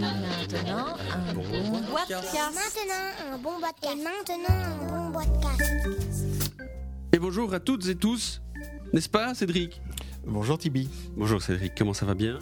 Maintenant, un bon podcast. Maintenant, un bon podcast. Maintenant, un bon podcast. Et bonjour à toutes et tous, n'est-ce pas Cédric? Bonjour Tibi. Bonjour Cédric, comment ça va bien?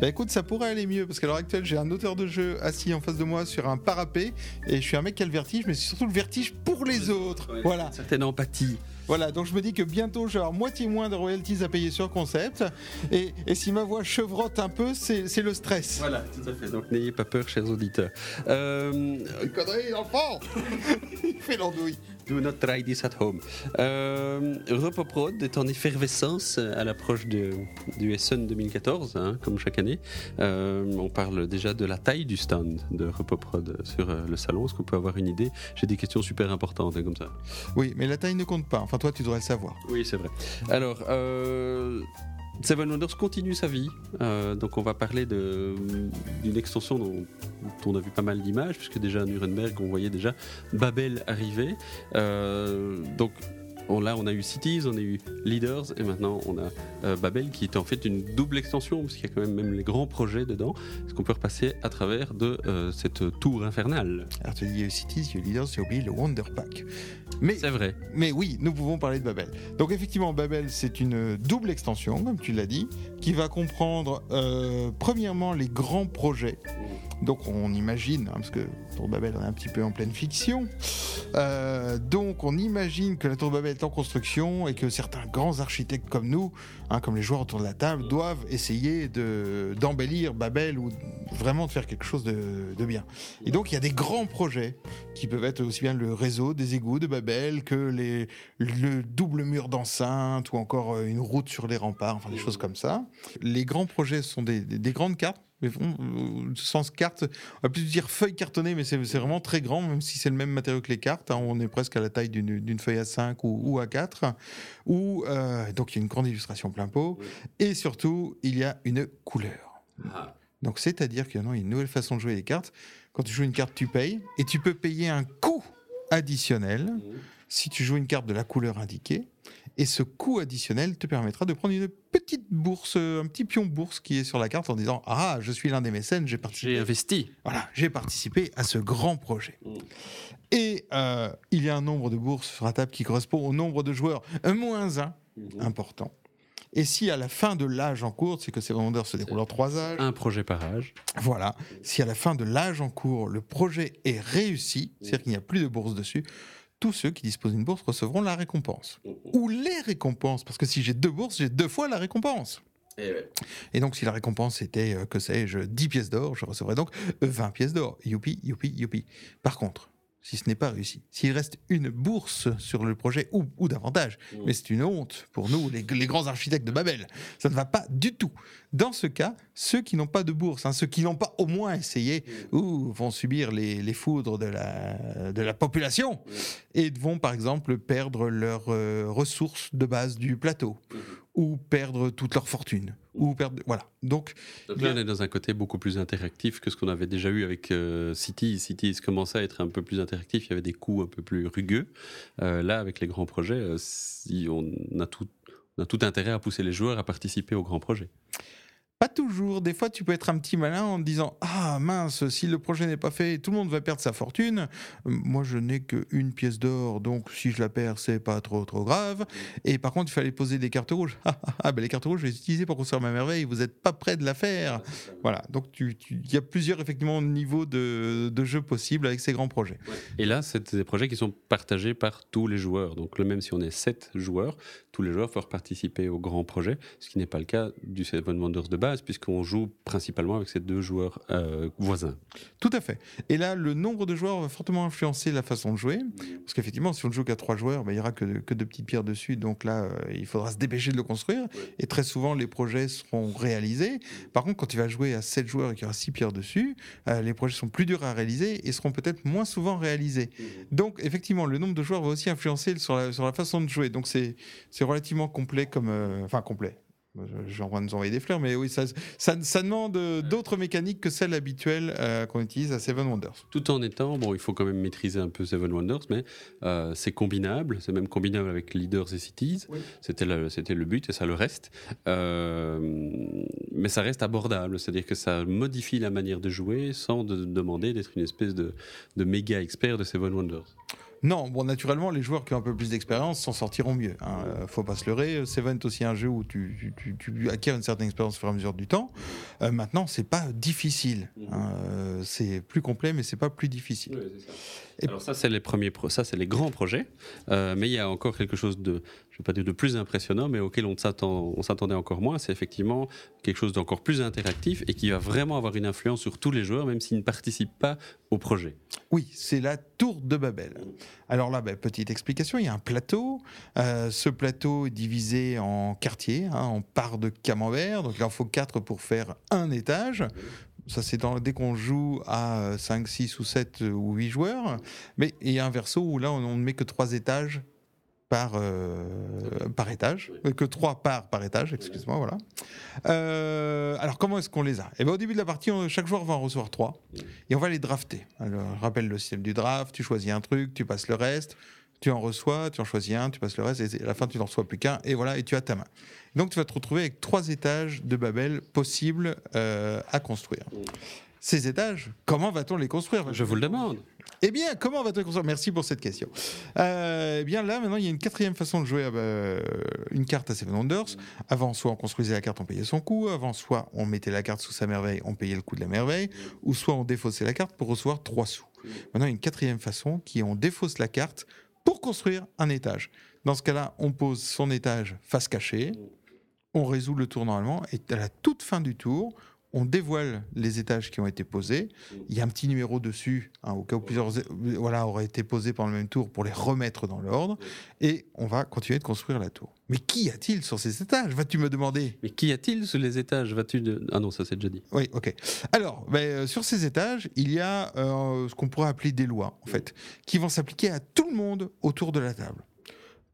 Bah écoute, ça pourrait aller mieux parce qu'à l'heure actuelle, j'ai un auteur de jeu assis en face de moi sur un parapet et je suis un mec qui a le vertige, mais c'est surtout le vertige pour les autres. Voilà. Une certaine empathie. Voilà, donc je me dis que bientôt je vais avoir moitié moins de royalties à payer sur concept. Et, et si ma voix chevrotte un peu, c'est c'est le stress. Voilà, tout à fait. Donc n'ayez pas peur, chers auditeurs. Euh, Connerie, enfant Il fait l'andouille. Do not try this at home. Euh, Repoprod est en effervescence à l'approche du Essen 2014, hein, comme chaque année. Euh, on parle déjà de la taille du stand de Repoprod sur euh, le salon. Est-ce qu'on peut avoir une idée? J'ai des questions super importantes hein, comme ça. Oui, mais la taille ne compte pas. Enfin, toi, tu devrais le savoir. Oui, c'est vrai. Alors, euh, Seven Wonders continue sa vie. Euh, donc, on va parler d'une extension dont, on a vu pas mal d'images, puisque déjà à Nuremberg, on voyait déjà Babel arriver. Euh, donc, on, là, on a eu Cities, on a eu Leaders, et maintenant on a euh, Babel, qui est en fait une double extension, parce qu'il y a quand même même les grands projets dedans. Est-ce qu'on peut repasser à travers de euh, cette tour infernale? Alors, tu dis, eu Cities, il y a eu Leaders, j'ai oublié le Wonder Pack. Mais C'est vrai. Mais oui, nous pouvons parler de Babel. Donc effectivement, Babel, c'est une double extension, comme tu l'as dit, qui va comprendre euh, premièrement les grands projets. Donc on imagine, hein, parce que Tour de Babel on est un petit peu en pleine fiction, donc on imagine que la Tour Babel en construction et que certains grands architectes comme nous, hein, comme les joueurs autour de la table, doivent essayer de d'embellir Babel ou vraiment de faire quelque chose de, de bien. Et donc il y a des grands projets qui peuvent être aussi bien le réseau des égouts de Babel que les, le double mur d'enceinte ou encore euh, une route sur les remparts, enfin des choses comme ça. Les grands projets sont des- des grandes cartes. Mais bon, euh, sens carte, on va plus dire feuille cartonnée, mais c'est vraiment très grand, même si c'est le même matériau que les cartes. hein. on est presque à la taille d'une feuille à 5 ou, ou à 4. Où, euh, donc il y a une grande illustration plein pot. Et surtout, il y a une couleur. Donc c'est-à-dire qu'il y a une nouvelle façon de jouer les cartes. Quand tu joues une carte, tu payes. Et tu peux payer un coût additionnel si tu joues une carte de la couleur indiquée. Et ce coût additionnel te permettra de prendre une petite bourse, un petit pion bourse qui est sur la carte en disant Ah, je suis l'un des mécènes, j'ai J'ai participé. investi. Voilà, j'ai participé à ce grand projet. Mm. Et euh, il y a un nombre de bourses sur la table qui correspond au nombre de joueurs, un moins un, important. Et si à la fin de l'âge en cours, c'est que ces vendeurs se déroulent en trois âges, Un projet par âge. voilà, si à la fin de l'âge en cours, le projet est réussi, c'est-à-dire qu'il n'y a plus de bourse dessus, tous ceux qui disposent d'une bourse recevront la récompense. Ou les récompenses, parce que si j'ai deux bourses, j'ai deux fois la récompense. Et donc, si la récompense était, euh, que sais-je, 10 pièces d'or, je recevrais donc 20 pièces d'or. Youpi, youpi, youpi. Par contre, si ce n'est pas réussi, s'il reste une bourse sur le projet, ou, ou davantage, mais c'est une honte pour nous, les, les grands architectes de Babel, ça ne va pas du tout. Dans ce cas, ceux qui n'ont pas de bourse, hein, ceux qui n'ont pas au moins essayé, ou vont subir les, les foudres de la, de la population, et vont par exemple perdre leurs euh, ressources de base du plateau, ou perdre toute leur fortune, ou perdre... Voilà. Donc, Donc là, on est dans un côté beaucoup plus interactif que ce qu'on avait déjà eu avec euh, Cities. Cities commençait à être un peu plus interactif, il y avait des coups un peu plus rugueux. Euh, là, avec les grands projets, euh, si on, a tout, on a tout intérêt à pousser les joueurs à participer aux grands projets. Pas toujours. Des fois, tu peux être un petit malin en te disant Ah mince, si le projet n'est pas fait, tout le monde va perdre sa fortune. Euh, Moi, je n'ai qu'une pièce d'or, donc si je la perds, c'est pas trop trop grave. Et par contre, il fallait poser des cartes rouges. Ah, ah, ah, ben les cartes rouges, je les ai utilisées pour construire ma merveille. Vous n'êtes pas prêt de la faire. Voilà. Donc, tu- tu- il y a plusieurs effectivement niveaux de, de jeu possibles avec ces grands projets. Et là, c'est des projets qui sont partagés par tous les joueurs. Donc, même si on est 7 joueurs, tous les joueurs peuvent participer au grand projet, ce qui n'est pas le cas du Seven Wonders de base, puisqu'on joue principalement avec ces deux joueurs euh, voisins. Tout à fait. Et là, le nombre de joueurs va fortement influencer la façon de jouer. Parce qu'effectivement, si on ne joue qu'à trois joueurs, ben, il n'y aura que de, que de petites pierres dessus. Donc là, euh, il faudra se dépêcher de le construire. Et très souvent, les projets seront réalisés. Par contre, quand tu vas jouer à sept joueurs et qu'il y aura six pierres dessus, euh, les projets sont plus durs à réaliser et seront peut-être moins souvent réalisés. Donc, effectivement, le nombre de joueurs va aussi influencer sur la, sur la façon de jouer. Donc, c'est relativement complet comme. Enfin, complet. J'ai envie de nous envoyer des fleurs, mais oui, ça, ça, ça demande d'autres mécaniques que celles habituelles euh, qu'on utilise à Seven Wonders. Tout en étant, bon, il faut quand même maîtriser un peu Seven Wonders, mais euh, c'est combinable, c'est même combinable avec Leaders et Cities. C'était le, c'était le but et ça le reste. Euh, mais ça reste abordable, c'est-à-dire que ça modifie la manière de jouer sans de, demander d'être une espèce de, de méga expert de Seven Wonders. Non, bon, naturellement, les joueurs qui ont un peu plus d'expérience s'en sortiront mieux. Hein. Euh, faut pas se leurrer. Seven est aussi un jeu où tu, acquiers une certaine expérience au fur et à mesure du temps. Euh, maintenant, c'est pas difficile. Hein. Euh, c'est plus complet, mais c'est pas plus difficile. Alors ça, c'est les premiers, ça c'est les grands projets, euh, mais il y a encore quelque chose de, je vais pas dire de plus impressionnant, mais auquel on s'attendait encore moins. C'est effectivement quelque chose d'encore plus interactif et qui va vraiment avoir une influence sur tous les joueurs, même s'ils ne participent pas au projet. Oui, c'est la tour de Babel. Alors là, ben, petite explication, il y a un plateau. Euh, ce plateau est divisé en quartiers, hein, en parts de camembert. Donc il en faut quatre pour faire un étage. Ça, c'est dès qu'on joue à 5, 6 ou 7 ou 8 joueurs. Mais il y a un verso où là, on ne met que 3 étages par, euh, par étage, euh, que 3 parts par étage, excuse-moi, voilà. Euh, alors, comment est-ce qu'on les a? Eh ben, Au début de la partie, chaque joueur va en recevoir 3 et on va les drafter. Alors, rappelle le système du draft, tu choisis un truc, tu passes le reste, tu en reçois, tu en choisis un, tu passes le reste, et à la fin, tu n'en reçois plus qu'un, et voilà, et tu as ta main. Donc, tu vas te retrouver avec trois étages de Babel possibles euh, à construire. Ces étages, comment va-t-on les construire? Je vous le demande. Eh bien, comment va-t-on les construire? Merci pour cette question. Euh, eh bien, là, maintenant, il y a une quatrième façon de jouer euh, une carte à Seven Wonders. Avant, soit on construisait la carte, on payait son coût. Avant, soit on mettait la carte sous sa merveille, on payait le coût de la merveille. Ou soit on défaussait la carte pour recevoir trois sous. Maintenant, il y a une quatrième façon qui est on défausse la carte pour construire un étage. Dans ce cas-là, on pose son étage face cachée, on résout le tour normalement, et à la toute fin du tour, on dévoile les étages qui ont été posés. Il y a un petit numéro dessus, hein, au cas où plusieurs voilà, auraient été posés pendant le même tour pour les remettre dans l'ordre. Et on va continuer de construire la tour. Mais qui a-t-il sur ces étages Vas-tu me demander? Mais qui a-t-il sur les étages Vas-tu Ah non, ça c'est déjà dit. Oui, ok. Alors, ben, euh, sur ces étages, il y a euh, ce qu'on pourrait appeler des lois, en fait, qui vont s'appliquer à tout le monde autour de la table.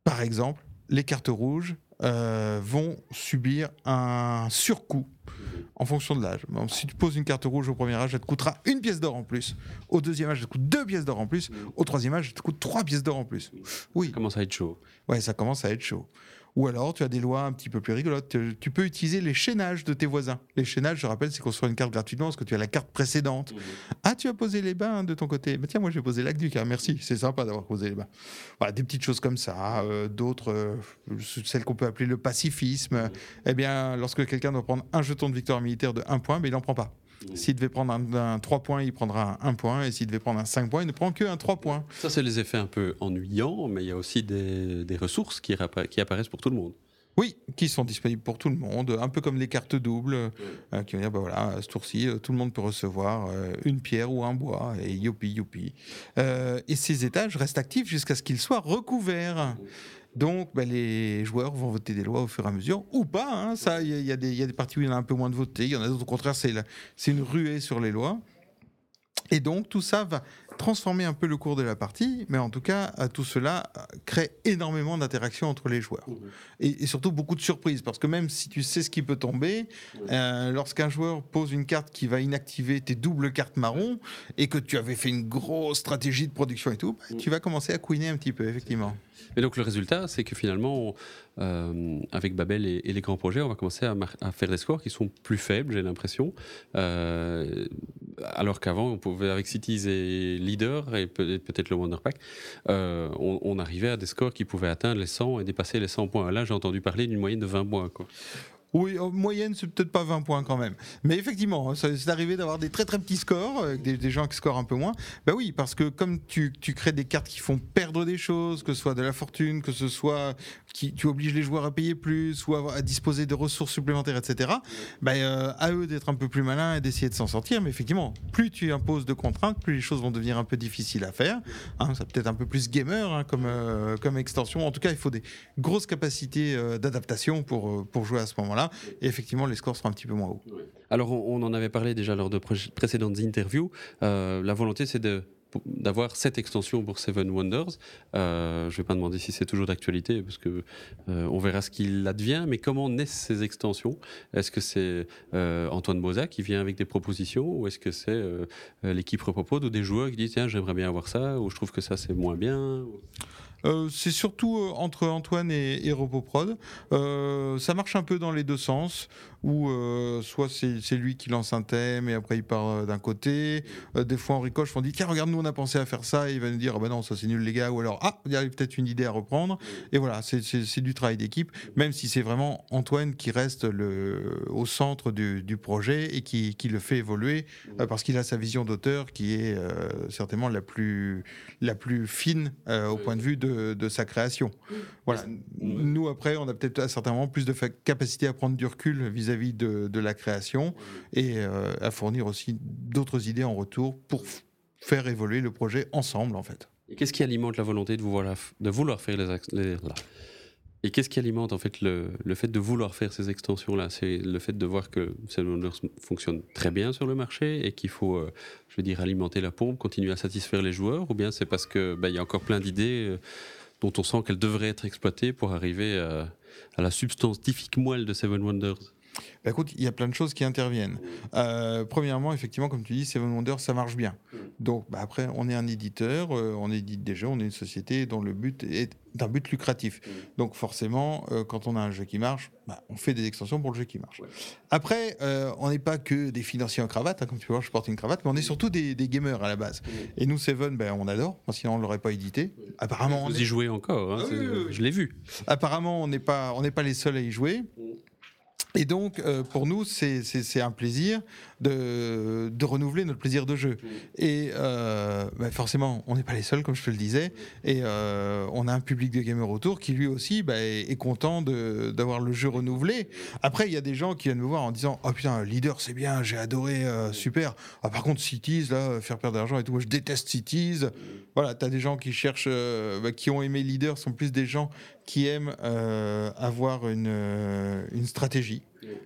Par exemple, les cartes rouges euh, vont subir un surcoût en fonction de l'âge. si tu poses une carte rouge au premier âge, elle te coûtera une pièce d'or en plus. Au deuxième âge, elle te coûte deux pièces d'or en plus. Au troisième âge, elle te coûte trois pièces d'or en plus. Oui. Ça commence à être chaud. Ouais, ça commence à être chaud. Ou alors, tu as des lois un petit peu plus rigolotes. Tu peux utiliser les chaînages de tes voisins. Les chaînages, je rappelle, c'est construire une carte gratuitement parce que tu as la carte précédente. Mhm. Ah, tu as posé les bains de ton côté. Mais tiens, moi, j'ai posé l'aqueduc. Hein. Merci, c'est sympa d'avoir posé les bains. Voilà, des petites choses comme ça. Euh, d'autres, euh, celles qu'on peut appeler le pacifisme. Mhm. Eh bien, lorsque quelqu'un doit prendre un jeton de victoire militaire de 1 point, mais il n'en prend pas. S'il devait prendre un, 3 points, il prendra un 1 point. Et s'il devait prendre un 5 points, il ne prend que un 3 points. Ça, c'est les effets un peu ennuyants, mais il y a aussi des, ressources qui, qui apparaissent pour tout le monde. Oui, qui sont disponibles pour tout le monde, un peu comme les cartes doubles, euh, qui vont dire, bah voilà, ce tour-ci, euh, tout le monde peut recevoir euh, une pierre ou un bois, et youpi, youpi. et ces étages restent actifs jusqu'à ce qu'ils soient recouverts. Donc, bah, les joueurs vont voter des lois au fur et à mesure, ou pas. Hein, ça, il y, y, a des parties où il y en a un peu moins de votés, il y en a d'autres, au contraire, c'est une ruée sur les lois. Et donc, tout ça va transformer un peu le cours de la partie, mais en tout cas, tout cela euh, crée énormément d'interactions entre les joueurs. Mmh. Et, surtout beaucoup de surprises, parce que même si tu sais ce qui peut tomber, euh, lorsqu'un joueur pose une carte qui va inactiver tes doubles cartes marron, et que tu avais fait une grosse stratégie de production et tout, bah, mmh. tu vas commencer à couiner un petit peu, effectivement. Et donc le résultat, c'est que finalement, avec Babel et, les grands projets, on va commencer à, faire des scores qui sont plus faibles, j'ai l'impression. alors qu'avant, on pouvait, avec Cities et leader et peut-être le Wonder Pack, euh, on, arrivait à des scores qui pouvaient atteindre les 100 et dépasser les 100 points. Là, j'ai entendu parler d'une moyenne de 20 points. Quoi. Oui, en moyenne, c'est peut-être pas 20 points quand même. Mais effectivement, hein, c'est arrivé d'avoir des très très petits scores, avec des, gens qui scorent un peu moins. Bah oui, parce que comme tu, crées des cartes qui font perdre des choses, que ce soit de la fortune, que ce soit tu obliges les joueurs à payer plus ou à, disposer de ressources supplémentaires, etc. Bah, euh, à eux d'être un peu plus malins et d'essayer de s'en sortir. Mais effectivement, plus tu imposes de contraintes, plus les choses vont devenir un peu difficiles à faire. Hein, ça peut-être un peu plus gamer hein, comme, euh, comme extension. En tout cas, il faut des grosses capacités euh, d'adaptation pour, pour jouer à ce moment-là. Et effectivement, les scores seront un petit peu moins hauts. Alors, on, en avait parlé déjà lors de précédentes interviews. Euh, la volonté, c'est de d'avoir cette extension pour Seven Wonders. je ne vais pas demander si c'est toujours d'actualité, parce que on verra ce qu'il advient, mais comment naissent ces extensions? Est-ce que c'est Antoine Boza qui vient avec des propositions, ou est-ce que c'est l'équipe Repopod ou des joueurs qui disent tiens, j'aimerais bien avoir ça, ou je trouve que ça c'est moins bien euh, c'est surtout euh, entre Antoine et, et Repoprod. Euh, ça marche un peu dans les deux sens où euh, soit c'est lui qui lance un thème et après il part euh, d'un côté. Euh, des fois, on ricoche, on dit tiens, regarde, nous on a pensé à faire ça, et il va nous dire ah ben non, ça c'est nul les gars, ou alors ah, il y a peut-être une idée à reprendre. Et voilà, c'est du travail d'équipe, même si c'est vraiment Antoine qui reste le, au centre du, du projet et qui, qui, le fait évoluer parce qu'il a sa vision d'auteur qui est certainement la plus, la plus fine au point de vue de, de sa création. Voilà. Nous, après, on a peut-être à certains moments plus de capacité à prendre du recul vis-à-vis vis-à-vis de, la création et euh, à fournir aussi d'autres idées en retour pour faire évoluer le projet ensemble en fait. Et qu'est-ce qui alimente la volonté de vouloir, de vouloir faire les, les et qu'est-ce qui alimente en fait le, le, fait de vouloir faire ces extensions-là? C'est le fait de voir que Wonders fonctionne très bien sur le marché et qu'il faut, euh, je veux dire, alimenter la pompe, continuer à satisfaire les joueurs, ou bien c'est parce que bah, il y a encore plein d'idées euh, dont on sent qu'elles devraient être exploitées pour arriver à, à la substance typique moelle de Seven Wonders? Bah, écoute, il y a plein de choses qui interviennent. Euh, premièrement, effectivement, comme tu dis, Seven Wonders, ça marche bien. Donc, bah, après, on est un éditeur, euh, on édite des jeux, on est une société dont le but est d'un but lucratif. Donc, forcément, euh, quand on a un jeu qui marche, bah, on fait des extensions pour le jeu qui marche. Après, on n'est pas que des financiers en cravate, hein, comme tu peux voir, je porte une cravate, mais on est surtout des, gamers à la base. Et nous, Seven, ben, on adore, sinon on ne l'aurait pas édité. Apparemment, Vous y jouez encore, hein, ah je l'ai vu. Apparemment, on n'est pas, on pas les seuls à y jouer. Et donc, euh, pour nous, c'est un plaisir de, de, renouveler notre plaisir de jeu. Et euh, bah, forcément, on n'est pas les seuls, comme je te le disais. Et euh, on a un public de gamers autour qui, lui aussi, bah, est, content d'avoir le jeu renouvelé. Après, il y a des gens qui viennent me voir en disant Oh putain, Leader, c'est bien, j'ai adoré, super. Ah, par contre, Cities, là, faire perdre de l'argent et tout, moi, je déteste Cities. Voilà, tu as des gens qui cherchent, bah, qui ont aimé Leader, sont plus des gens qui aiment avoir une, une stratégie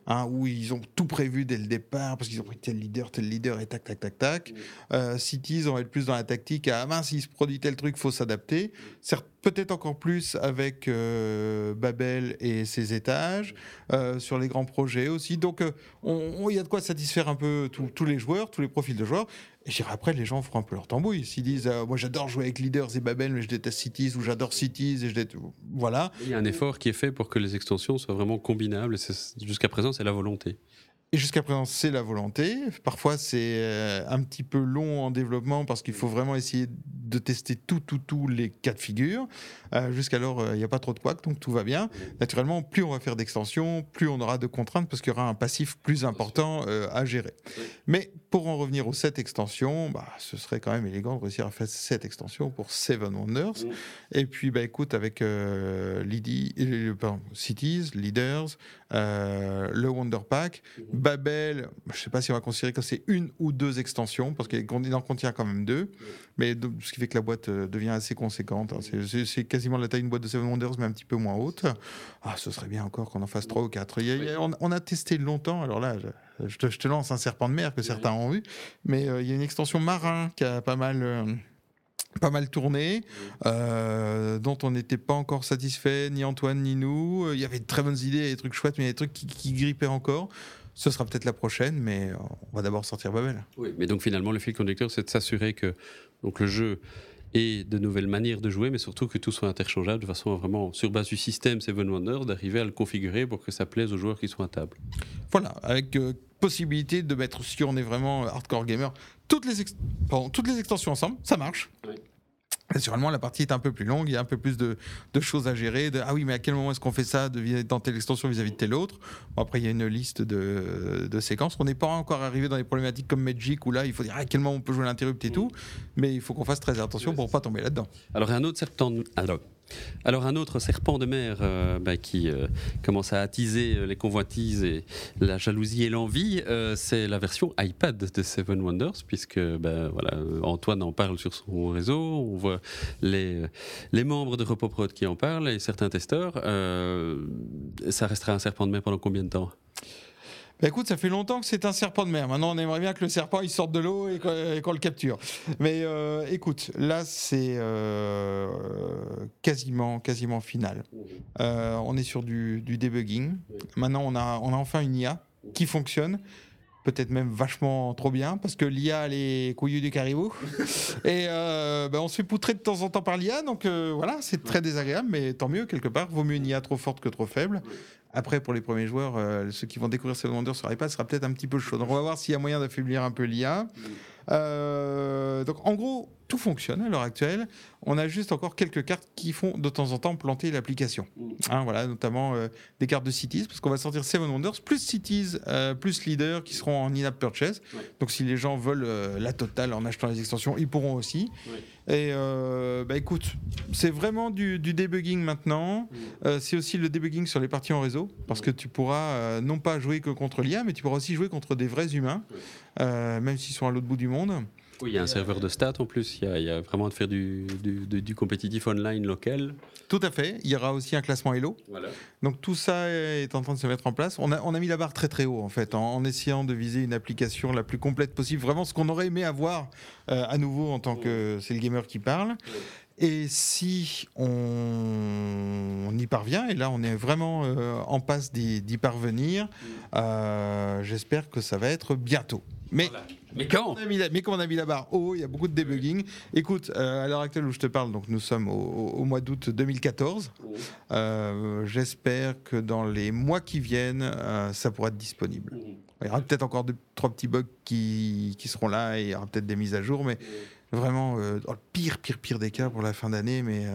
Hein, où ils ont tout prévu dès le départ, parce qu'ils ont pris tel leader, tel leader, et tac, tac, tac, tac. Euh, Cities, on va être plus dans la tactique, ah mince, s'il se produit tel truc, faut s'adapter. Certes, peut-être encore plus avec euh, Babel et ses étages, euh, sur les grands projets aussi. Donc, il y a de quoi satisfaire un peu tous les joueurs, tous les profils de joueurs. Et je après, les gens feront un peu leur tambouille. S'ils disent, moi j'adore jouer avec Leaders et Babel, mais je déteste Cities, ou j'adore Cities, et je déteste... Voilà. Il y a un effort qui est fait pour que les extensions soient vraiment combinables, et jusqu'à présent, c'est la volonté. Et jusqu'à présent, c'est la volonté. Parfois, c'est euh, un petit peu long en développement parce qu'il faut vraiment essayer de tester tout, tout, tous les cas de figure. Euh, jusqu'alors, euh, il n'y a pas trop de quoi, donc tout va bien. Naturellement, plus on va faire d'extensions, plus on aura de contraintes parce qu'il y aura un passif plus important à gérer. Mais pour en revenir aux 7 extensions, bah, ce serait quand même élégant de réussir à faire 7 extensions pour Seven Wonders. Et puis, bah, écoute, avec Lydie, Cities, Leaders, le Wonder Pack, Babel, je ne sais pas si on va considérer que c'est une ou deux extensions, parce qu'il en contient quand même deux, mais ce qui fait que la boîte euh, devient assez conséquente. Hein. C'est quasiment la taille d'une boîte de Seven Wonders, mais un petit peu moins haute. Ah, ce serait bien encore qu'on en fasse trois ou quatre. on, a testé longtemps, alors là, je, te, lance un serpent de mer que certains ont vu, mais euh, il y a une extension marin qui a pas mal... Euh, pas mal tourné, dont on n'était pas encore satisfait, ni Antoine ni nous. Il y avait de très bonnes idées, des trucs chouettes, mais il y a des trucs qui, qui grippaient encore. Ce sera peut-être la prochaine, mais on va d'abord sortir Babel. Oui, mais donc finalement, le fil conducteur, c'est de s'assurer que donc, le jeu ait de nouvelles manières de jouer, mais surtout que tout soit interchangeable de façon vraiment, sur base du système Seven Wonders, d'arriver à le configurer pour que ça plaise aux joueurs qui sont à table. Voilà, avec euh, possibilité de mettre, si on est vraiment hardcore gamer, toutes les, toutes les extensions ensemble, ça marche. Oui. Naturellement, la partie est un peu plus longue, il y a un peu plus de, choses à gérer. De, ah oui, mais à quel moment est-ce qu'on fait ça de, dans telle extension vis-à-vis de telle autre? Après, il y a une liste de, séquences. On n'est pas encore arrivé dans des problématiques comme Magic où là, il faut dire ah, à quel moment on peut jouer l'interrupt et tout. Mais il faut qu'on fasse très attention pour ne pas tomber là-dedans. Alors, un autre septembre. Alors, alors un autre serpent de mer euh, bah, qui euh, commence à attiser euh, les convoitises et la jalousie et l'envie, c'est la version iPad de Seven Wonders, puisque bah, voilà, Antoine en parle sur son réseau, on voit les, les membres de RepoProd qui en parlent et certains testeurs. ça restera un serpent de mer pendant combien de temps? Bah écoute, ça fait longtemps que c'est un serpent de mer. Maintenant, on aimerait bien que le serpent il sorte de l'eau et qu'on le capture. Mais euh, écoute, là, c'est euh, quasiment, quasiment final. Euh, on est sur du, du debugging. Maintenant, on a, on a enfin une IA qui fonctionne peut-être même vachement trop bien, parce que l'IA, elle est couillue du caribou. et euh, ben, on se fait poutrer de temps en temps par l'IA, donc euh, voilà, c'est très désagréable, mais tant mieux, quelque part. Vaut mieux une IA trop forte que trop faible. Après, pour les premiers joueurs, euh, ceux qui vont découvrir Seven Wonders sur iPad, sera peut-être un petit peu chaud. On va voir s'il y a moyen d'affaiblir un peu l'IA. Euh, donc en gros, tout fonctionne à l'heure actuelle. On a juste encore quelques cartes qui font de temps en temps planter l'application. Hein, voilà, notamment euh, des cartes de Cities, parce qu'on va sortir Seven Wonders, plus Cities, euh, plus Leader, qui seront en in-app purchase. Donc si les gens veulent euh, la totale en achetant les extensions, ils pourront aussi. Et bah écoute, c'est vraiment du, du debugging maintenant. Euh, c'est aussi le debugging sur les parties en réseau, parce que tu pourras non pas jouer que contre l'IA, mais tu pourras aussi jouer contre des vrais humains, même s'ils sont à l'autre bout du monde. Oui, il y a un serveur de stats en plus. Il y a, il y a vraiment de faire du, du, du- du compétitif online local. Tout à fait. Il y aura aussi un classement. Voilà. Donc tout ça est en train de se mettre en place. On a, on a mis la barre très très haut en fait, en, en essayant de viser une application la plus complète possible. Vraiment ce qu'on aurait aimé avoir euh, à nouveau en tant que c'est le gamer qui parle. Et si on, on y parvient, et là on est vraiment euh, en passe d'y d'y parvenir, euh, j'espère que ça va être bientôt. Mais Mais quand on a mis la- mais comme on a mis la barre haut, il y a beaucoup de debugging. Écoute, euh, à l'heure actuelle où je te parle, donc nous sommes au, mois d'août 2014. Euh, J'espère que dans les mois qui viennent, euh, ça pourra être disponible. Il y aura peut-être encore deux, trois petits bugs qui, qui seront là et il y aura peut-être des mises à jour, mais vraiment dans le pire, pire, pire des cas pour la fin d'année. Mais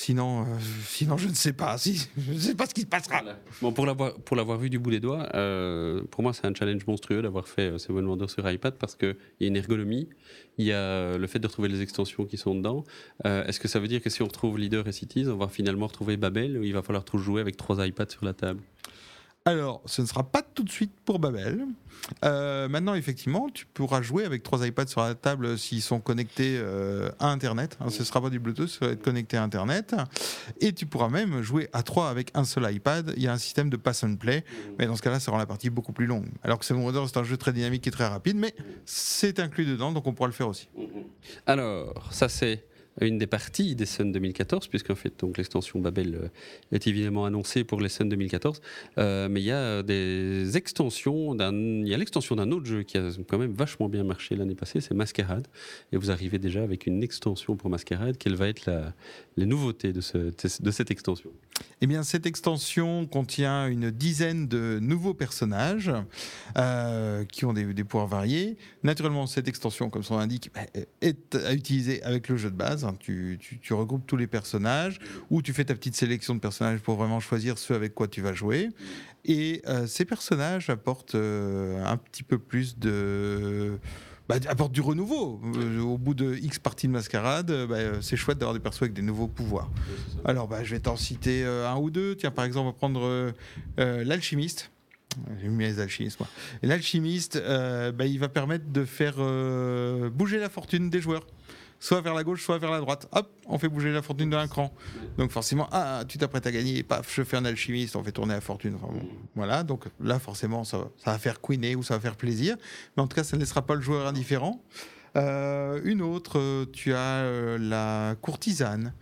sinon, euh, sinon, je ne sais pas. Je ne sais pas ce qui se passera. Bon, pour l'avoir pour l'avoir vu du bout des doigts, euh, pour moi c'est un challenge monstrueux d'avoir fait euh, Seven Wonders sur iPad parce qu'il y a une ergonomie, il y a le fait de retrouver les extensions qui sont dedans. Est-ce que ça veut dire que si on retrouve Leader et Cities, on va finalement retrouver Babel ou il va falloir tout jouer avec trois iPads sur la table? Alors, ce ne sera pas tout de suite pour Babel. Euh, maintenant, effectivement, tu pourras jouer avec trois iPads sur la table s'ils sont connectés euh, à Internet. Hein, ce ne sera pas du Bluetooth, ça va être connecté à Internet. Et tu pourras même jouer à trois avec un seul iPad. Il y a un système de pass and play, mais dans ce cas-là, ça rend la partie beaucoup plus longue. Alors que Seven c'est un jeu très dynamique et très rapide, mais c'est inclus dedans, donc on pourra le faire aussi. Alors, ça c'est une des parties des Sun 2014, puisqu'en fait donc l'extension Babel euh, est évidemment annoncée pour les Sun 2014, Euh, mais il y a des extensions, il y a l'extension d'un autre jeu qui a quand même vachement bien marché l'année passée, c'est Masquerade, et vous arrivez déjà avec une extension pour Masquerade, quelle va être la, les nouveautés de, ce, de cette extension? Eh bien, cette extension contient une dizaine de nouveaux personnages euh, qui ont des, des pouvoirs variés. Naturellement, cette extension, comme son bah, est à utiliser avec le jeu de base. Hein. Tu, tu- tu regroupes tous les personnages ou tu fais ta petite sélection de personnages pour vraiment choisir ceux avec quoi tu vas jouer. Et euh, ces personnages apportent euh, un petit peu plus de bah, apportent du renouveau. Euh, au bout de X parties de mascarade, bah, c'est chouette d'avoir des persos avec des nouveaux pouvoirs. Alors, bah, je vais t'en citer un ou deux. Tiens, par exemple, on va prendre l'alchimiste. J'aime bien les alchimistes, moi. L'alchimiste, euh, bah, il va permettre de faire euh, bouger la fortune des joueurs. Soit vers la gauche, soit vers la droite. Hop, on fait bouger la fortune d'un cran. Donc forcément, ah, tu t'apprêtes à gagner, paf, je fais un alchimiste, on fait tourner la fortune. Voilà, donc là, forcément, ça, va- faire queener ou ça va faire plaisir. Mais en tout cas, ça ne laissera pas le joueur indifférent. Euh, une autre, euh, tu as euh, la courtisane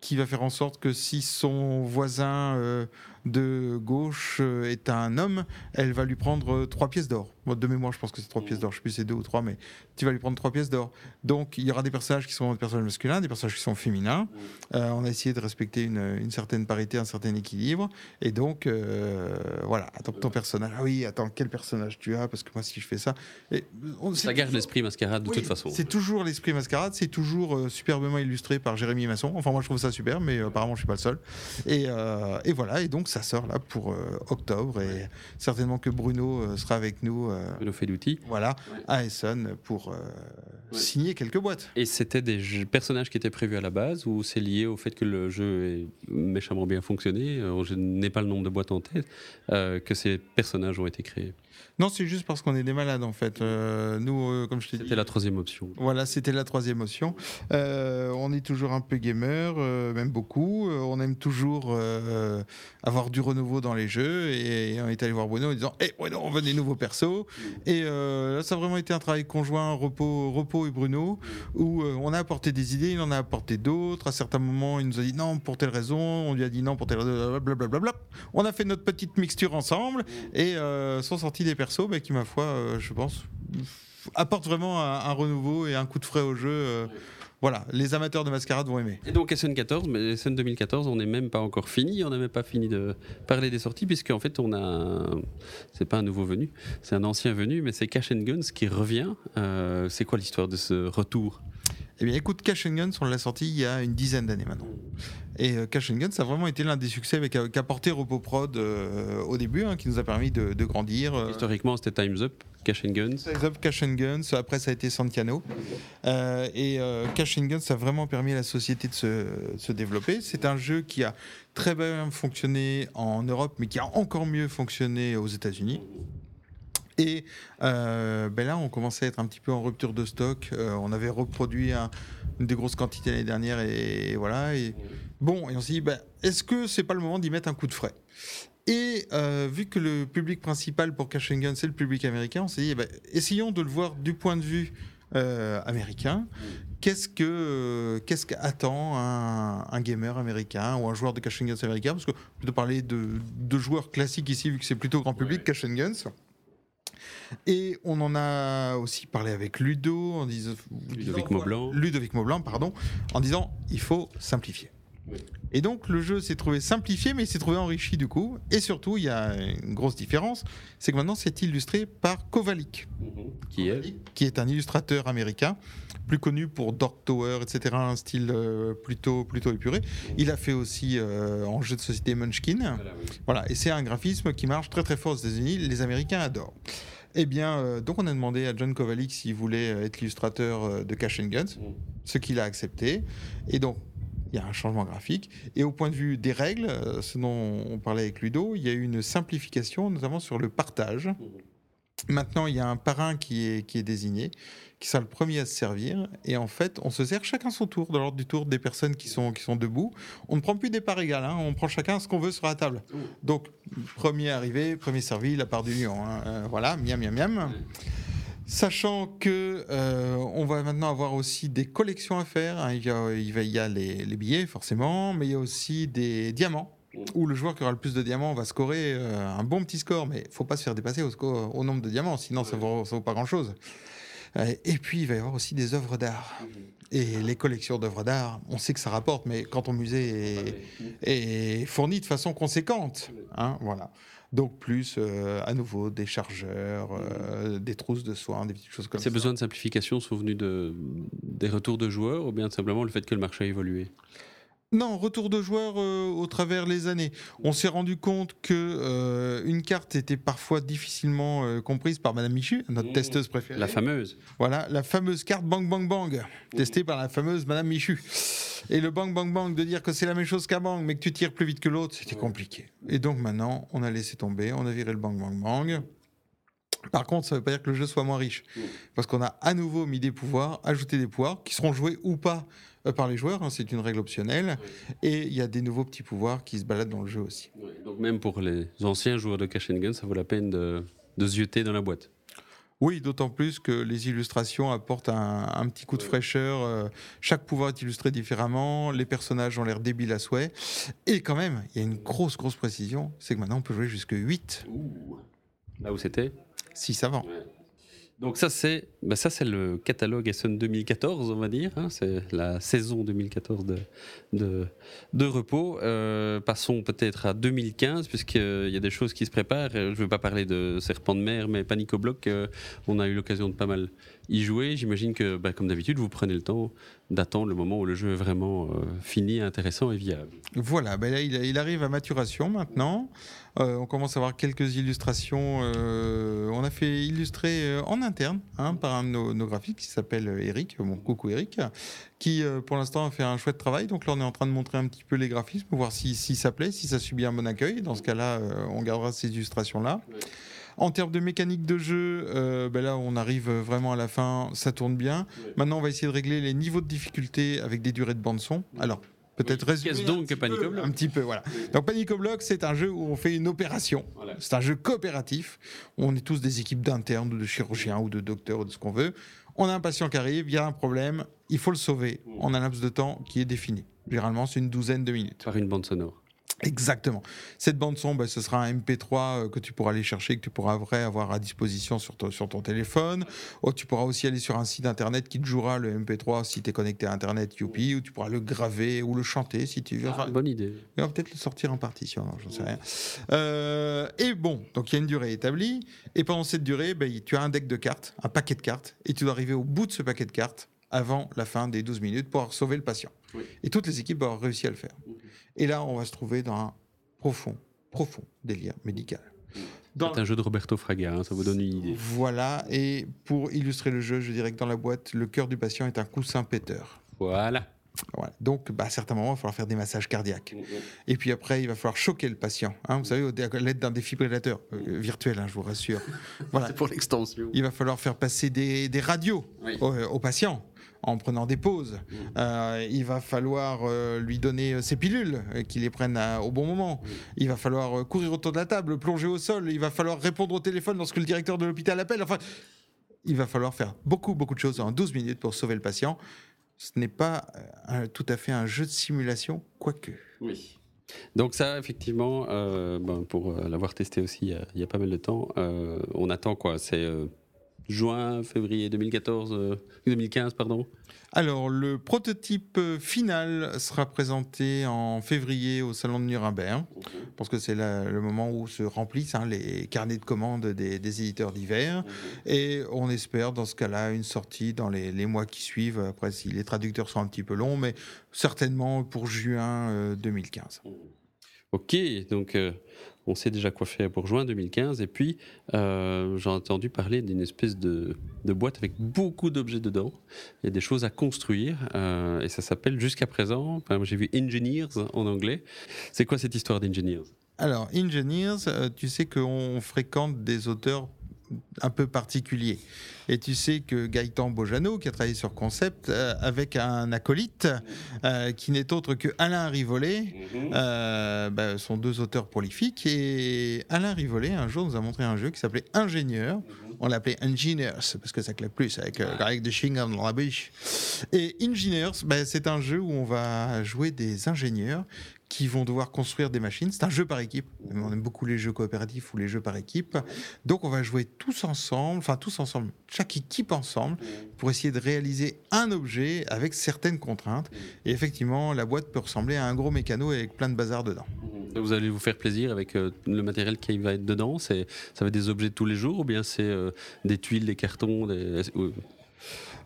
qui va faire en sorte que si son voisin de gauche est un homme, elle va lui prendre trois pièces d'or. Moi, de mémoire, je pense que c'est trois pièces d'or. Je sais plus si c'est deux ou trois, mais tu vas lui prendre trois pièces d'or. Donc, il y aura des personnages qui sont des personnages masculins, des personnages qui sont féminins. Euh, on a essayé de respecter une, une certaine parité, un certain équilibre. Et donc, euh, voilà. Donc, ton personnage. Ah oui, attends, quel personnage tu as? Parce que moi, si je fais ça. Et, on- Ça garde toujours- l'esprit Masquerade de oui, toute façon. C'est toujours l'esprit mascarade, c'est toujours euh, superbement illustré par Jérémy Masson. Enfin, moi je trouve ça super, mais apparemment je suis pas le seul. Et, et voilà, et donc ça sort là pour octobre, et certainement que Bruno sera avec nous, Bruno Feduti. voilà, à Essen pour euh, Ouais. signer quelques boîtes. Et c'était des jeux- personnages qui étaient prévus à la base ou c'est lié au fait que le jeu ait méchamment bien fonctionné euh, Je n'ai pas le nombre de boîtes en tête, euh, que ces personnages ont été créés? Non, c'est juste parce qu'on est des malades en fait. Euh, nous, euh, comme je t'ai dit. C'était la troisième option. Voilà, c'était la troisième option. Euh, on est toujours un peu gamer, même beaucoup. On aime toujours avoir du renouveau dans les jeux. Et on est allé voir Bruno en disant Eh, Bruno, on veut des nouveaux persos. Et là, ça a vraiment été un travail conjoint, Repos, Repos et Bruno, où on a apporté des idées, il en a apporté d'autres. À certains moments, il nous a dit non pour telle raison, on lui a dit non pour telle raison, blablabla. On a fait notre petite mixture ensemble et sont sortis des persos bah, qui, ma foi, euh, je pense, apportent vraiment un, renouveau et un coup de frais au jeu. euh, voilà, les amateurs de mascarade vont aimer. Et donc SN14, mais SN 2014, on n'est même pas encore fini, on n'a même pas fini de parler des sorties, puisqu'en fait on a, c'est pas un nouveau venu, c'est un ancien venu, mais c'est Cash and Guns qui revient. Euh, c'est quoi l'histoire de ce retour Eh bien, écoute, Cash and Guns, on l'a sorti il y a une dizaine d'années maintenant. Et euh, Cash and Guns, ça a vraiment été l'un des succès euh, qu'a porté RepoProd euh, au début, hein, qui nous a permis de, de grandir. euh, Historiquement, c'était Times Up, Cash and Guns. Time's Up, Cash and Guns, après ça a été Santiano. Et Cash and Guns, ça a vraiment permis à la société de se, de se développer. C'est un jeu qui a très bien fonctionné en Europe, mais qui a encore mieux fonctionné aux États-Unis. Et euh, ben là, on commençait à être un petit peu en rupture de stock. Euh, on avait reproduit un- des grosses quantités l'année dernière, et, voilà. Et bon, et on s'est dit, ben, est-ce que c'est pas le moment d'y mettre un coup de frais? Et euh, vu que le public principal pour Cash and Gun, c'est le public américain, on s'est dit, eh ben, essayons de le voir du point de vue euh, américain. Qu'est-ce que euh, qu'est-ce qu'attend un, un gamer américain ou un joueur de Cash and Guns américain? Parce que plutôt parler de, de joueurs classiques ici, vu que c'est plutôt grand public, Cash and Guns. Et on en a aussi parlé avec Ludo, en disant, Ludovic Maublanc. Ludovic Maublanc, pardon, en disant il faut simplifier. Oui. Et donc le jeu s'est trouvé simplifié, mais il s'est trouvé enrichi du coup. Et surtout, il y a une grosse différence, c'est que maintenant c'est illustré par Kovalik, Qui est qui est un illustrateur américain, plus connu pour Dark Tower, etc., un style euh, plutôt, plutôt épuré. Il a fait aussi euh, en jeu de société Munchkin. Voilà, et c'est un graphisme qui marche très très fort aux États-Unis. Les Américains adorent. Eh bien, euh, donc on a demandé à John Kovalik s'il voulait euh, être illustrateur euh, de Cash and Guns, ce qu'il a accepté. Et donc, il y a un changement graphique. Et au point de vue des règles, ce dont on parlait avec Ludo, il y a eu une simplification, notamment sur le partage. Maintenant, il y a un parrain qui est, qui est désigné, qui sera le premier à se servir. Et en fait, on se sert chacun son tour, dans l'ordre du tour des personnes qui sont, qui sont debout. On ne prend plus des parts égales, hein, on prend chacun ce qu'on veut sur la table. Donc, premier arrivé, premier servi, la part du lion. hein. Euh, voilà, miam, miam, miam. Sachant que euh, on va maintenant avoir aussi des collections à faire. hein. Il y a, il y a les, les billets forcément, mais il y a aussi des diamants. Où le joueur qui aura le plus de diamants va scorer euh, un bon petit score, mais faut pas se faire dépasser au, score- au nombre de diamants, sinon ça vaut, ça vaut pas grand chose. Et puis il va y avoir aussi des œuvres d'art. Et les collections d'œuvres d'art, on sait que ça rapporte, mais quand ton musée est, est fourni de façon conséquente, hein, voilà. Donc plus euh, à nouveau des chargeurs, euh, des trousses de soins, des petites choses comme ça. Ces besoins de simplification sont venus de, des retours de joueurs ou bien simplement le fait que le marché a évolué? Non, retour de joueurs euh, au travers les années. On s'est rendu compte que euh, une carte était parfois difficilement euh, comprise par Madame Michu, notre Mmh. testeuse préférée. La fameuse. Voilà, la fameuse carte Bang Bang Bang, testée par la fameuse Madame Michu. Et le Bang Bang Bang, de dire que c'est la même chose qu'un Bang, mais que tu tires plus vite que l'autre, c'était compliqué. Et donc maintenant, on a laissé tomber, on a viré le Bang Bang Bang. Par contre, ça ne veut pas dire que le jeu soit moins riche. Parce qu'on a à nouveau mis des pouvoirs, ajouté des pouvoirs, qui seront joués ou pas euh, par les joueurs, hein, c'est une règle optionnelle. Et il y a des nouveaux petits pouvoirs qui se baladent dans le jeu aussi. Donc même pour les anciens joueurs de Cash and Gun, ça vaut la peine de, de jeter dans la boîte. Oui, d'autant plus que les illustrations apportent un, un petit coup de fraîcheur. euh, chaque pouvoir est illustré différemment. Les personnages ont l'air débiles à souhait. Et quand même, il y a une grosse, grosse précision. C'est que maintenant, on peut jouer jusque 8, Là où c'était 6 avant. Donc ça c'est bah ça c'est le catalogue SN 2014 on va dire, hein, c'est la saison 2014 de, de, de repos. Euh, passons peut-être à 2015 puisqu'il y a des choses qui se préparent. Euh, Je ne veux pas parler de Serpent de mer mais Panic au bloc, euh, on a eu l'occasion de pas mal y jouer. J'imagine que bah, comme d'habitude vous prenez le temps d'attendre le moment où le jeu est vraiment euh, fini, intéressant et viable. Voilà, ben là, il, il arrive à maturation maintenant. Euh, on commence à avoir quelques illustrations. euh, on a fait illustrer euh, en interne hein, par un de nos, nos graphistes qui s'appelle Eric. Bon, coucou Eric, qui pour l'instant a fait un chouette travail. Donc là, on est en train de montrer un petit peu les graphismes, voir si, si ça plaît, si ça subit un bon accueil. Dans ce cas-là, on gardera ces illustrations-là. En termes de mécanique de jeu, euh, ben là, on arrive vraiment à la fin, ça tourne bien. Maintenant, on va essayer de régler les niveaux de difficulté avec des durées de bande son. Alors, peut-être Oui. résumer un petit peu- Oblock Un petit peu, voilà. Donc Panic Oblock, c'est un jeu où on fait une opération. Voilà. C'est un jeu coopératif. On est tous des équipes d'internes ou de chirurgiens ou de docteurs ou de ce qu'on veut. On a un patient qui arrive, il y a un problème, il faut le sauver. On a un laps de temps qui est défini. Généralement, c'est une douzaine de minutes. Par une bande sonore. Exactement. Cette bande son, bah, ce sera un MP3 euh, que tu pourras aller chercher, que tu pourras vrai avoir à disposition sur ton, sur ton téléphone. Ou tu pourras aussi aller sur un site internet qui te jouera le MP3 si tu es connecté à internet, youpi, ou tu pourras le graver ou le chanter si tu veux. Enfin, Bonne idée. on va peut-être le sortir en partition, j'en sais rien. Euh, et bon, donc il y a une durée établie. Et pendant cette durée, ben, tu as un deck de cartes, un paquet de cartes, et tu dois arriver au bout de ce paquet de cartes avant la fin des 12 minutes pour sauver le patient. Oui. Et toutes les équipes doivent avoir réussi à le faire. Et là, on va se trouver dans un profond, profond délire médical. Dans- C'est un jeu de Roberto Fraga, hein, ça vous donne une idée. Voilà, et pour illustrer le jeu, je dirais que dans la boîte, le cœur du patient est un coussin péteur. Voilà. Voilà. Donc, bah, à certains moments, il va falloir faire des massages cardiaques. Et puis après, il va falloir choquer le patient. hein, vous savez, à l'aide d'un défibrillateur euh, virtuel, hein, je vous rassure. Voilà. C'est pour l'extension. Il va falloir faire passer des, des radios Oui. au, au patient en prenant des pauses. Euh, il va falloir euh, lui donner euh, ses pilules, qu'il les prenne au bon moment. Il va falloir courir autour de la table, plonger au sol. Il va falloir répondre au téléphone lorsque le directeur de l'hôpital appelle. Enfin, il va falloir faire beaucoup, beaucoup de choses en 12 minutes pour sauver le patient. Ce n'est pas tout à fait un jeu de simulation, quoique. Oui. Donc ça, effectivement, ben, pour l'avoir testé aussi il y, a, pas mal de temps, on attend quoi C'est juin, février 2014, euh, 2015, pardon. Alors, le prototype euh, final sera présenté en février au Salon de Nuremberg, parce que c'est le moment où se remplissent hein, les carnets de commandes des, des éditeurs divers. Et on espère, dans ce cas-là, une sortie dans les, les mois qui suivent. Après, si les traducteurs sont un petit peu longs, mais certainement pour juin euh, 2015. Ok, donc euh, on sait déjà quoi faire pour juin 2015. Et puis, euh, j'ai entendu parler d'une espèce de, boîte avec beaucoup d'objets dedans. Il y a des choses à construire. euh, et ça s'appelle jusqu'à présent, j'ai vu Engineers en anglais. C'est quoi cette histoire d'Engineers? Alors, Engineers, euh, tu sais qu'on fréquente des auteurs un peu particuliers. Et tu sais que Gaëtan Bojano, qui a travaillé sur Concept, euh, avec un acolyte, euh, qui n'est autre que Alain Rivollet, euh, bah, sont deux auteurs prolifiques. Et Alain Rivollet, un jour, nous a montré un jeu qui s'appelait Ingénieur. On l'appelait Engineers, parce que ça claque plus, avec, avec des chewing-gum dans la bouche. Et Engineers, bah, c'est un jeu où on va jouer des ingénieurs qui vont devoir construire des machines. C'est un jeu par équipe. On aime beaucoup les jeux coopératifs ou les jeux par équipe. Donc on va jouer tous ensemble, enfin tous ensemble, chaque équipe ensemble, pour essayer de réaliser un objet avec certaines contraintes. Et effectivement, la boîte peut ressembler à un gros mécano avec plein de bazar dedans. Vous allez vous faire plaisir avec euh, le matériel qui va être dedans Ça va être des objets de tous les jours ou bien c'est euh, des tuiles, des cartons des...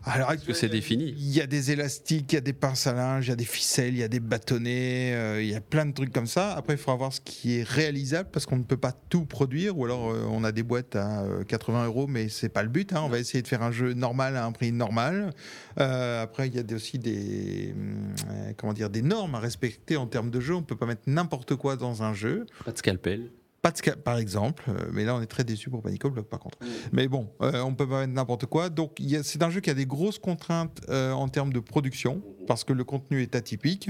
Alors, que c'est défini Il y a des élastiques, il y a des pinces à linge, il y a des ficelles, il y a des bâtonnets, euh, il y a plein de trucs comme ça. Après, il faudra voir ce qui est réalisable parce qu'on ne peut pas tout produire. Ou alors, euh, on a des boîtes à euh, 80 euros, mais c'est pas le but. hein. On va essayer de faire un jeu normal à un prix normal. Euh, après, il y a aussi des, euh, comment dire, des normes à respecter en termes de jeu. On ne peut pas mettre n'importe quoi dans un jeu. Pas de scalpel Pas de par exemple, euh, mais là on est très déçu pour Panic Block par contre. Mais bon, euh, on peut pas mettre n'importe quoi. Donc c'est un jeu qui a des grosses contraintes euh, en termes de production parce que le contenu est atypique.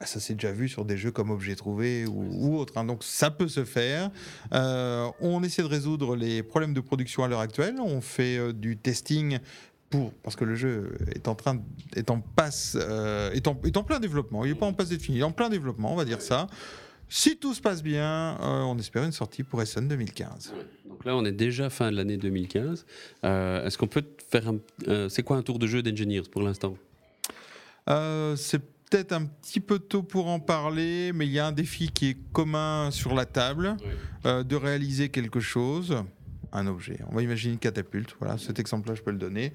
Ça s'est déjà vu sur des jeux comme Objet Trouvé ou, ou autre. hein. Donc ça peut se faire. Euh, on essaie de résoudre les problèmes de production à l'heure actuelle. On fait du testing. Pour, parce que le jeu est en train, est en passe, euh, est, en, est en plein développement. Il n'est pas en passe d'être fini, il est en plein développement, on va dire ça. Si tout se passe bien, euh, on espère une sortie pour Essen 2015. Donc là, on est déjà fin de l'année 2015. Euh, Est-ce qu'on peut faire un. euh, c'est quoi un tour de jeu d'Engineers pour l'instant? C'est peut-être un petit peu tôt pour en parler, mais il y a un défi qui est commun sur la table, de réaliser quelque chose, un objet. On va imaginer une catapulte. Voilà, cet exemple-là, je peux le donner.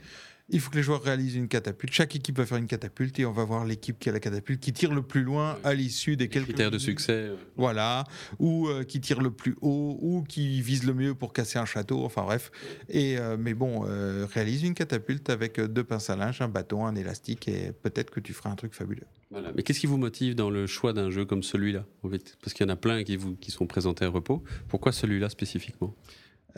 Il faut que les joueurs réalisent une catapulte. Chaque équipe va faire une catapulte et on va voir l'équipe qui a la catapulte qui tire le plus loin à l'issue des quelques Critères de succès Voilà, ou euh, qui tire le plus haut, ou qui vise le mieux pour casser un château, enfin bref. Et, euh, mais bon, euh, réalise une catapulte avec deux pinces à linge, un bâton, un élastique, et peut-être que tu feras un truc fabuleux. Voilà. Mais qu'est-ce qui vous motive dans le choix d'un jeu comme celui-là en fait? Parce qu'il y en a plein qui, vous, qui sont présentés à repos. Pourquoi celui-là spécifiquement?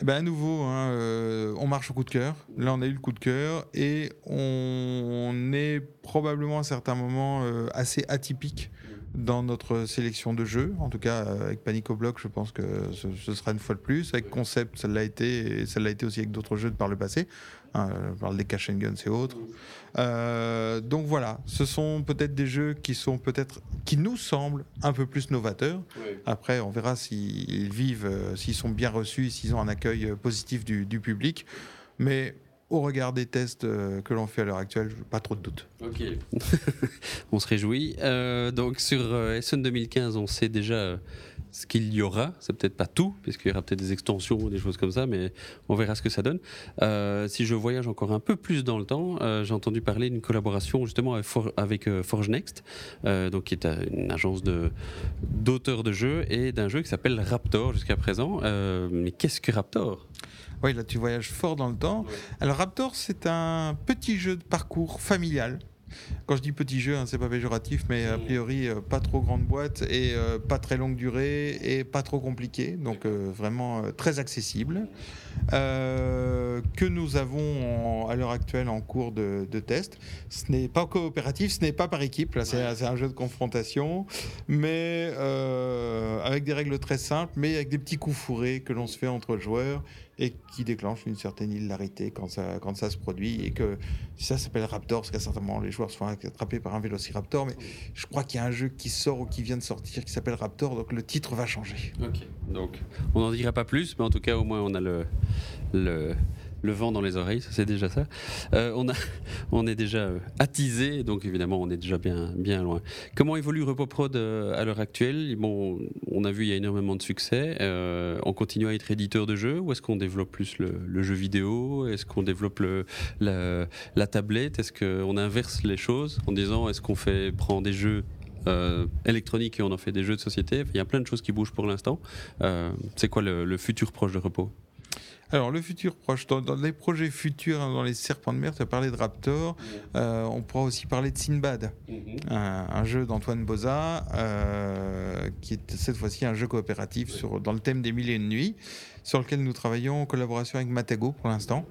Ben à nouveau, hein, euh, on marche au coup de cœur. Là, on a eu le coup de cœur et on est probablement à certains moments euh, assez atypique dans notre sélection de jeux. En tout cas, euh, avec Panic au Bloc, je pense que ce, ce sera une fois de plus. Avec Concept, ça l'a été, et ça l'a été aussi avec d'autres jeux de par le passé. Hein, je parle des Cash and Guns et autres. Euh, donc voilà, ce sont peut-être des jeux qui sont peut-être, qui nous semblent un peu plus novateurs. Après, on verra s'ils vivent, euh, s'ils sont bien reçus, s'ils ont un accueil euh, positif du, du public. Mais au regard des tests euh, que l'on fait à l'heure actuelle, pas trop de doutes. Ok. on se réjouit. Euh, donc sur euh, Essen 2015, on sait déjà ce qu'il y aura. C'est peut-être pas tout, puisqu'il y aura peut-être des extensions ou des choses comme ça, mais on verra ce que ça donne. Euh, si je voyage encore un peu plus dans le temps, euh, j'ai entendu parler d'une collaboration justement avec, For- avec, euh, Forge Next, euh, donc qui est une agence de d'auteurs de jeux et d'un jeu qui s'appelle Raptor jusqu'à présent. Euh, mais qu'est-ce que Raptor? Oui, là tu voyages fort dans le temps. Alors Raptor, c'est un petit jeu de parcours familial. Quand je dis petit jeu, hein, c'est pas péjoratif, mais a priori euh, pas trop grande boîte et euh, pas très longue durée et pas trop compliqué, donc euh, vraiment très accessible. Que nous avons en- à l'heure actuelle en cours de, de test. Ce n'est pas coopératif, ce n'est pas par équipe, là c'est un jeu de confrontation, mais avec des règles très simples, mais avec des petits coups fourrés que l'on se fait entre joueurs et qui déclenchent une certaine hilarité quand ça, quand ça se produit. Et que ça s'appelle Raptor, parce qu'à certains moments les joueurs sont attrapés par un Vélociraptor, mais je crois qu'il y a un jeu qui sort ou qui vient de sortir qui s'appelle Raptor, donc le titre va changer. Ok. Donc, on n'en dira pas plus, mais en tout cas, au moins, on a le, le, le vent dans les oreilles, c'est déjà ça. Euh, on, a, on est déjà euh, attisé, donc évidemment, on est déjà bien, bien loin. Comment évolue RepoProd euh, à l'heure actuelle? Bon, On a vu, il y a énormément de succès. On continue à être éditeur de jeux ou est-ce qu'on développe plus le, jeu vidéo? Est-ce qu'on développe la, tablette? Est-ce qu'on inverse les choses en disant est-ce qu'on fait prend des jeux euh, électroniques et on en fait des jeux de société? Il y a plein de choses qui bougent pour l'instant. C'est quoi le, le futur proche de repos Alors, le futur proche, dans, dans les projets futurs, hein, dans les serpents de mer, tu as parlé de Raptor, euh, on pourra aussi parler de Sinbad, un, un jeu d'Antoine Boza, euh, qui est cette fois-ci un jeu coopératif sur, dans le thème des mille et une nuits, sur lequel nous travaillons en collaboration avec Matago pour l'instant.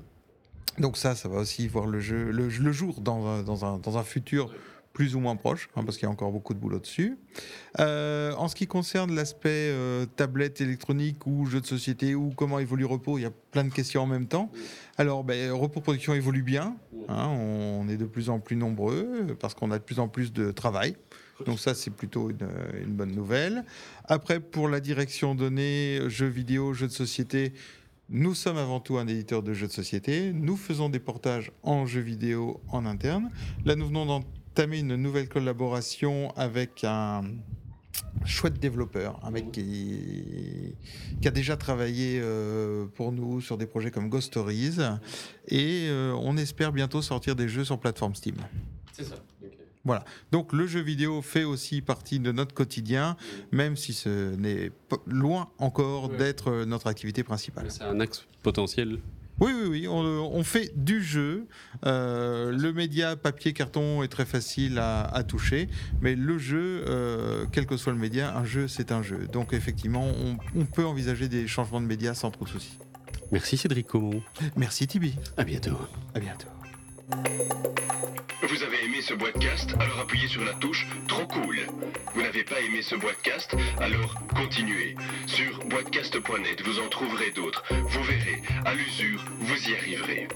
Donc ça, ça va aussi voir le, jeu, le, le jour dans, dans, un, dans un futur plus ou moins proche, hein, parce qu'il y a encore beaucoup de boulot dessus. Euh, en ce qui concerne l'aspect euh, tablette électronique ou jeu de société ou comment évolue Repos, il y a plein de questions en même temps. Alors, ben, Repos Production évolue bien. hein, on est de plus en plus nombreux parce qu'on a de plus en plus de travail. Donc ça, c'est plutôt une, une bonne nouvelle. Après, pour la direction donnée, jeux vidéo, jeux de société, nous sommes avant tout un éditeur de jeux de société. Nous faisons des portages en jeux vidéo en interne. Là, nous venons d'entamer une nouvelle collaboration avec un chouette développeur, un mec qui, qui a déjà travaillé euh, pour nous sur des projets comme Ghost Stories. Et euh, on espère bientôt sortir des jeux sur plateforme Steam. C'est ça. Voilà. Donc le jeu vidéo fait aussi partie de notre quotidien, même si ce n'est loin encore Ouais. d'être euh, notre activité principale. C'est un axe potentiel. Oui, oui, oui, on, on fait du jeu. Euh, le média papier, carton est très facile à, à toucher, mais le jeu, euh, quel que soit le média, un jeu, c'est un jeu. Donc effectivement, on, on peut envisager des changements de médias sans trop de soucis. Merci Cédric Comon. Merci Tibi. À bientôt. À bientôt. Vous avez aimé ce podcast Alors appuyez sur la touche Trop cool. Vous n'avez pas aimé ce podcast Alors continuez. Sur boitcast.net, vous en trouverez d'autres. Vous verrez, à l'usure, vous y arriverez.